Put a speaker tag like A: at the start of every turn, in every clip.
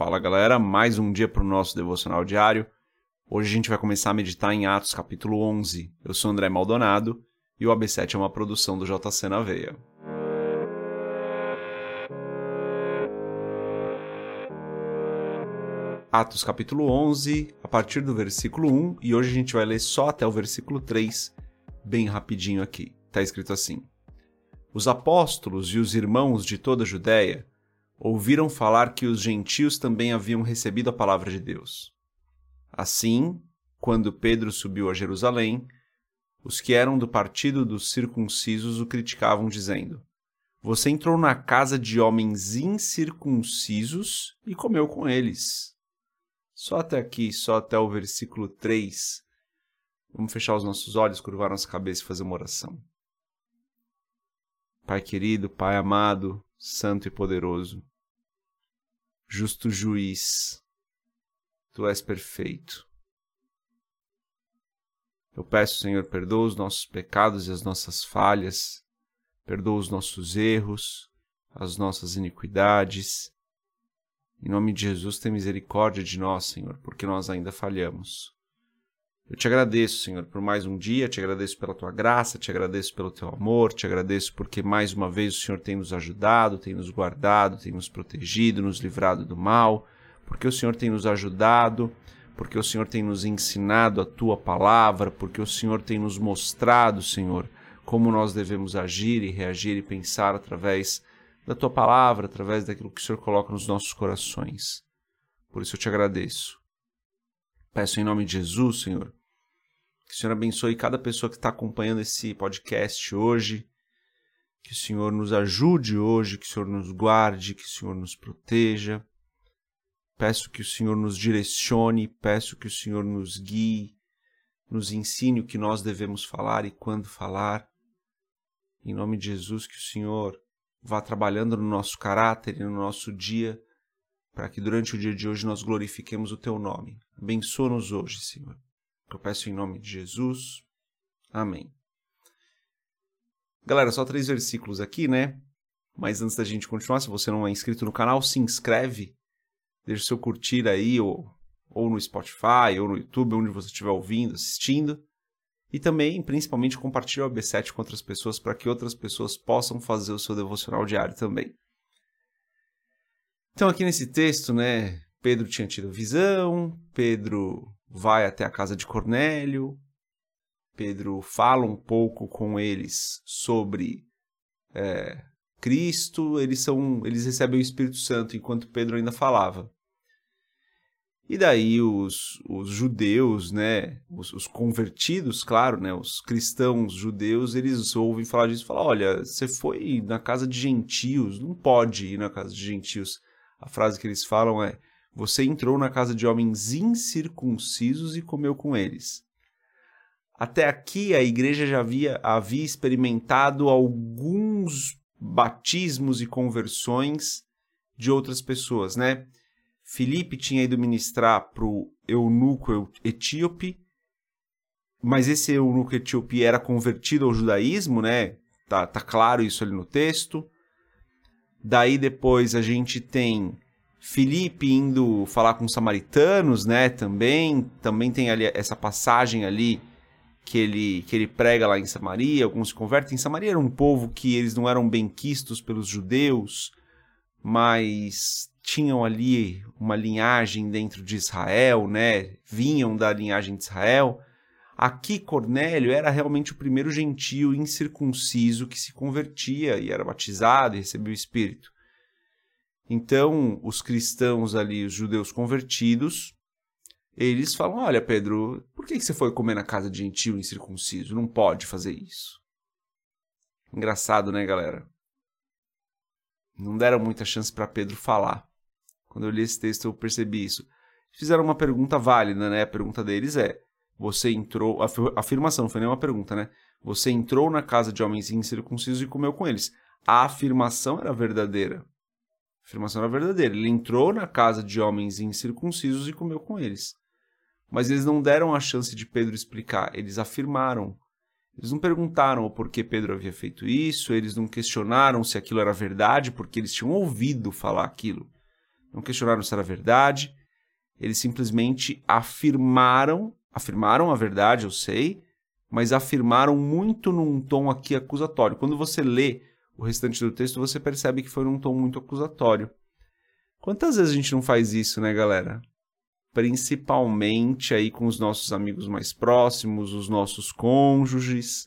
A: Fala galera, mais um dia para o nosso devocional diário. Hoje a gente vai começar a meditar em Atos capítulo 11. Eu sou André Maldonado e o AB7 é uma produção do JC na Veia. Atos capítulo 11, a partir do versículo 1, e hoje a gente vai ler só até o versículo 3, bem rapidinho aqui. Está escrito assim: Os apóstolos e os irmãos de toda a Judéia ouviram falar que os gentios também haviam recebido a palavra de Deus. Assim, quando Pedro subiu a Jerusalém, os que eram do partido dos circuncisos o criticavam, dizendo: Você entrou na casa de homens incircuncisos e comeu com eles. Só até aqui, só até o versículo 3. Vamos fechar os nossos olhos, curvar nossa cabeça e fazer uma oração. Pai querido, Pai amado, Santo e poderoso, justo juiz, tu és perfeito. Eu peço, Senhor, perdoa os nossos pecados e as nossas falhas, perdoa os nossos erros, as nossas iniquidades. Em nome de Jesus, tem misericórdia de nós, Senhor, porque nós ainda falhamos. Eu te agradeço, Senhor, por mais um dia, te agradeço pela tua graça, te agradeço pelo teu amor, te agradeço porque mais uma vez o Senhor tem nos ajudado, tem nos guardado, tem nos protegido, nos livrado do mal, porque o Senhor tem nos ajudado, porque o Senhor tem nos ensinado a tua palavra, porque o Senhor tem nos mostrado, Senhor, como nós devemos agir e reagir e pensar através da tua palavra, através daquilo que o Senhor coloca nos nossos corações. Por isso eu te agradeço. Peço em nome de Jesus, Senhor, que o Senhor abençoe cada pessoa que está acompanhando esse podcast hoje. Que o Senhor nos ajude hoje, que o Senhor nos guarde, que o Senhor nos proteja. Peço que o Senhor nos direcione, peço que o Senhor nos guie, nos ensine o que nós devemos falar e quando falar. Em nome de Jesus, que o Senhor vá trabalhando no nosso caráter e no nosso dia, para que durante o dia de hoje nós glorifiquemos o Teu nome. Abençoa-nos hoje, Senhor eu peço em nome de Jesus. Amém. Galera, só três versículos aqui, né? Mas antes da gente continuar, se você não é inscrito no canal, se inscreve, deixa o seu curtir aí, ou, ou no Spotify, ou no YouTube, onde você estiver ouvindo, assistindo. E também, principalmente, compartilha o AB7 com outras pessoas para que outras pessoas possam fazer o seu devocional diário também. Então, aqui nesse texto, né, Pedro tinha tido visão, Pedro vai até a casa de Cornélio, Pedro fala um pouco com eles sobre é, Cristo, eles são, eles recebem o Espírito Santo enquanto Pedro ainda falava. E daí os, os judeus, né, os, os, convertidos, claro, né, os cristãos judeus, eles ouvem falar disso e falam, olha, você foi na casa de gentios, não pode ir na casa de gentios. A frase que eles falam é, você entrou na casa de homens incircuncisos e comeu com eles. Até aqui a igreja já havia, havia experimentado alguns batismos e conversões de outras pessoas, né? Filipe tinha ido ministrar para o eunuco etíope, mas esse eunuco etíope era convertido ao judaísmo, né? Tá, tá claro isso ali no texto. Daí depois a gente tem Filipe indo falar com os samaritanos, né? Também, também tem ali essa passagem ali que ele que ele prega lá em Samaria, alguns se convertem. Em Samaria era um povo que eles não eram bem quistos pelos judeus, mas tinham ali uma linhagem dentro de Israel, né? Vinham da linhagem de Israel. Aqui Cornélio era realmente o primeiro gentio incircunciso que se convertia e era batizado e recebia o Espírito. Então, os cristãos ali, os judeus convertidos, eles falam: Olha, Pedro, por que você foi comer na casa de gentil incircunciso? Não pode fazer isso. Engraçado, né, galera? Não deram muita chance para Pedro falar. Quando eu li esse texto, eu percebi isso. Fizeram uma pergunta válida, né? A pergunta deles é: Você entrou. A afirmação, não foi nem uma pergunta, né? Você entrou na casa de homens incircuncisos e comeu com eles. A afirmação era verdadeira. A afirmação era verdadeira. Ele entrou na casa de homens incircuncisos e comeu com eles. Mas eles não deram a chance de Pedro explicar, eles afirmaram. Eles não perguntaram o porquê Pedro havia feito isso, eles não questionaram se aquilo era verdade, porque eles tinham ouvido falar aquilo. não questionaram se era verdade, eles simplesmente afirmaram, afirmaram a verdade, eu sei, mas afirmaram muito num tom aqui acusatório. Quando você lê o restante do texto, você percebe que foi num tom muito acusatório. Quantas vezes a gente não faz isso, né, galera? Principalmente aí com os nossos amigos mais próximos, os nossos cônjuges.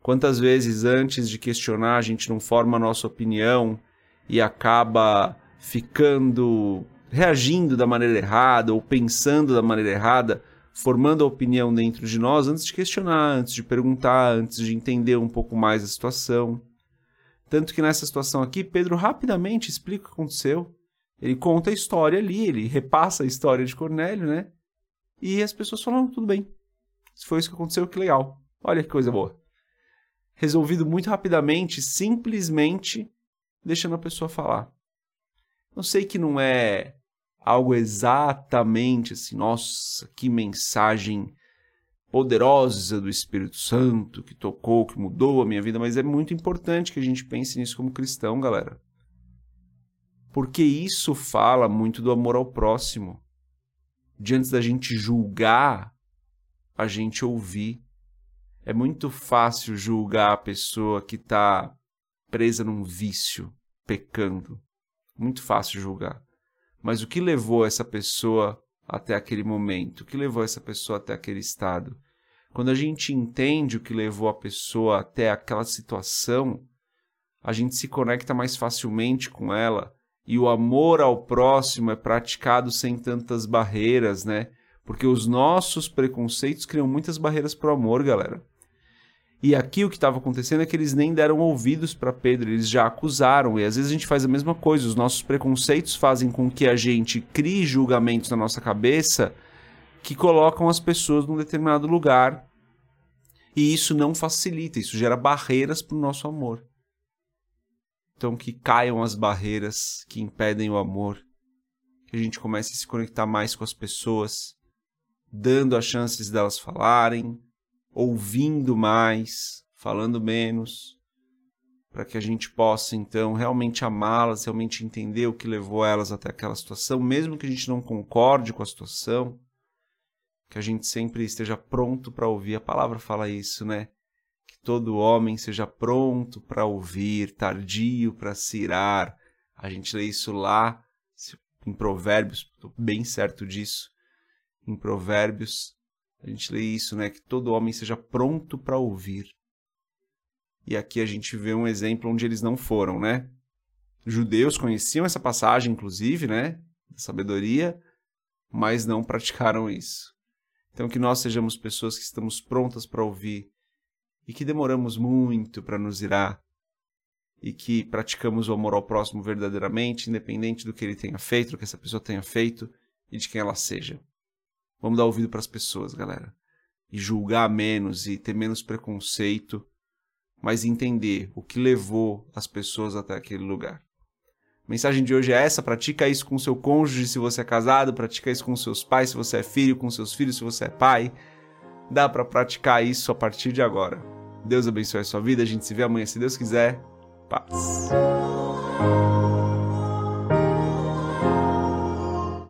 A: Quantas vezes antes de questionar a gente não forma a nossa opinião e acaba ficando reagindo da maneira errada ou pensando da maneira errada, formando a opinião dentro de nós antes de questionar, antes de perguntar, antes de entender um pouco mais a situação. Tanto que nessa situação aqui, Pedro rapidamente explica o que aconteceu. Ele conta a história ali, ele repassa a história de Cornélio, né? E as pessoas falam, tudo bem. Se foi isso que aconteceu, que legal. Olha que coisa boa. Resolvido muito rapidamente, simplesmente deixando a pessoa falar. Eu sei que não é algo exatamente assim, nossa, que mensagem poderosa do Espírito Santo que tocou, que mudou a minha vida, mas é muito importante que a gente pense nisso como cristão, galera. Porque isso fala muito do amor ao próximo. Diante da gente julgar, a gente ouvir. É muito fácil julgar a pessoa que está presa num vício, pecando. Muito fácil julgar. Mas o que levou essa pessoa até aquele momento? O que levou essa pessoa até aquele estado? Quando a gente entende o que levou a pessoa até aquela situação, a gente se conecta mais facilmente com ela e o amor ao próximo é praticado sem tantas barreiras, né? Porque os nossos preconceitos criam muitas barreiras para o amor, galera. E aqui o que estava acontecendo é que eles nem deram ouvidos para Pedro, eles já acusaram. E às vezes a gente faz a mesma coisa, os nossos preconceitos fazem com que a gente crie julgamentos na nossa cabeça que colocam as pessoas num determinado lugar. E isso não facilita, isso gera barreiras para o nosso amor. Então que caiam as barreiras que impedem o amor, que a gente comece a se conectar mais com as pessoas, dando as chances delas falarem, ouvindo mais, falando menos, para que a gente possa então realmente amá-las, realmente entender o que levou elas até aquela situação, mesmo que a gente não concorde com a situação, que a gente sempre esteja pronto para ouvir. A palavra fala isso, né? Que todo homem seja pronto para ouvir, tardio para se irar. A gente lê isso lá em Provérbios, estou bem certo disso. Em Provérbios a gente lê isso, né? Que todo homem seja pronto para ouvir. E aqui a gente vê um exemplo onde eles não foram, né? Judeus conheciam essa passagem, inclusive, né? Da sabedoria, mas não praticaram isso. Então, que nós sejamos pessoas que estamos prontas para ouvir e que demoramos muito para nos irar e que praticamos o amor ao próximo verdadeiramente, independente do que ele tenha feito, do que essa pessoa tenha feito e de quem ela seja. Vamos dar ouvido para as pessoas, galera. E julgar menos e ter menos preconceito, mas entender o que levou as pessoas até aquele lugar. A mensagem de hoje é essa: pratica isso com seu cônjuge se você é casado, pratica isso com seus pais se você é filho, com seus filhos se você é pai. Dá para praticar isso a partir de agora. Deus abençoe a sua vida, a gente se vê amanhã se Deus quiser. Paz.